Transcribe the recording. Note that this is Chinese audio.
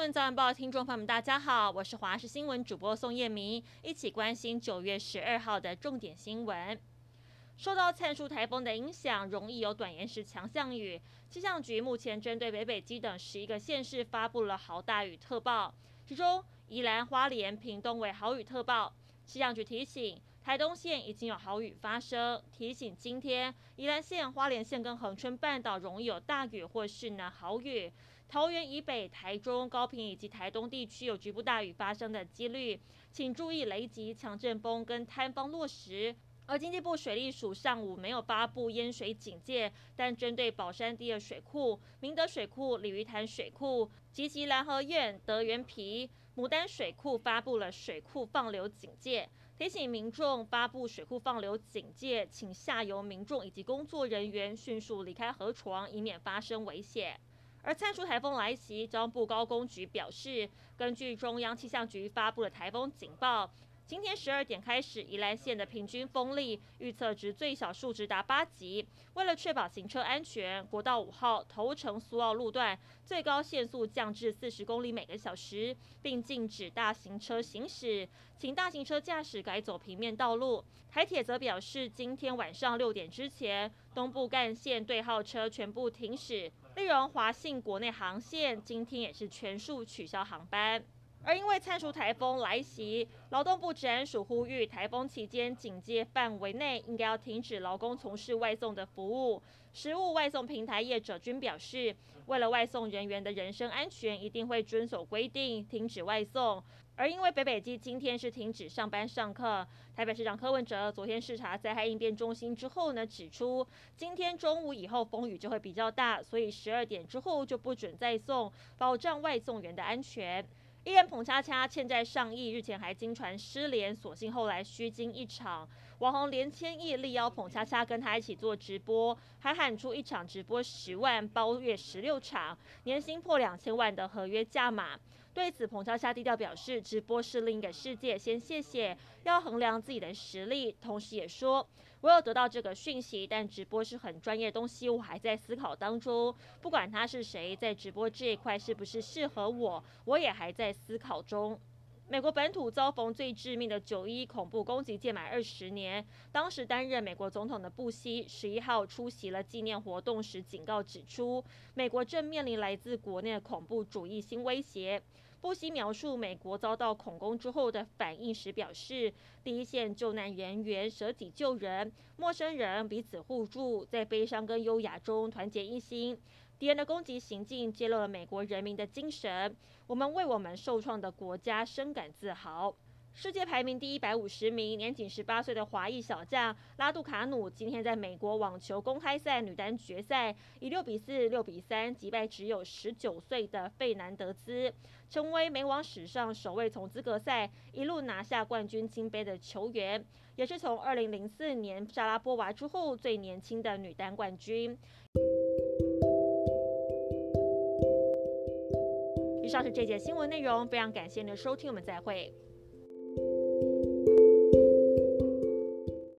晚报听众朋友们，大家好，我是华视新闻主播宋叶明，一起关心九月十二号的重点新闻。受到灿淑台风的影响，容易有短延时强降雨。气象局目前针对北北基等十一个县市发布了豪大雨特报，其中宜兰、花莲、屏东为豪雨特报。气象局提醒，台东县已经有豪雨发生，提醒今天宜兰县、花莲县跟恒春半岛容易有大雨或是呢豪雨。桃园以北、台中、高屏以及台东地区有局部大雨发生的几率，请注意雷击、强阵风跟塌方落石。而经济部水利署上午没有发布淹水警戒，但针对宝山第二水库、明德水库、鲤鱼潭水库及其兰河苑、德元埤、牡丹水库发布了水库放流警戒，提醒民众发布水库放流警戒，请下游民众以及工作人员迅速离开河床，以免发生危险。而灿淑台风来袭，交通部高工局表示，根据中央气象局发布的台风警报。今天十二点开始，宜兰县的平均风力预测值最小数值达八级。为了确保行车安全，国道五号头城苏澳路段最高限速降至四十公里每个小时，并禁止大型车行驶，请大型车驾驶改走平面道路。台铁则表示，今天晚上六点之前，东部干线对号车全部停驶，例如华信国内航线今天也是全数取消航班。而因为灿淑台风来袭，劳动部治安署呼吁，台风期间警戒范围内应该要停止劳工从事外送的服务。食物外送平台业者均表示，为了外送人员的人身安全，一定会遵守规定，停止外送。而因为北北基今天是停止上班上课，台北市长柯文哲昨天视察灾害应变中心之后呢，指出今天中午以后风雨就会比较大，所以十二点之后就不准再送，保障外送员的安全。艺人彭恰恰欠债上亿，日前还惊传失联，所幸后来虚惊一场。网红连千亿力邀彭恰恰跟他一起做直播，还喊出一场直播十万，包月十六场，年薪破两千万的合约价码。对此，澎恰恰低调表示，直播是另一个世界，先谢谢，要衡量自己的实力。同时也说，我有得到这个讯息，但直播是很专业的东西，我还在思考当中。不管他是谁，在直播这一块是不是适合我，我也还在思考中。美国本土遭逢最致命的九一恐怖攻击届满二十年，当时担任美国总统的布希十一号出席了纪念活动时警告指出，美国正面临来自国内的恐怖主义新威胁。不惜描述美国遭到恐攻之后的反应时表示，第一线救难人员舍己救人，陌生人彼此互助，在悲伤跟优雅中团结一心。敌人的攻击行径揭露了美国人民的精神，我们为我们受创的国家深感自豪。世界排名第一百五十名、年仅十八岁的华裔小将拉杜卡努，今天在美国网球公开赛女单决赛以六比四、六比三击败只有十九岁的费南德兹，成为美网史上首位从资格赛一路拿下冠军金杯的球员，也是从二零零四年莎拉波娃之后最年轻的女单冠军。以上是这节新闻内容，非常感谢您的收听，我们再会。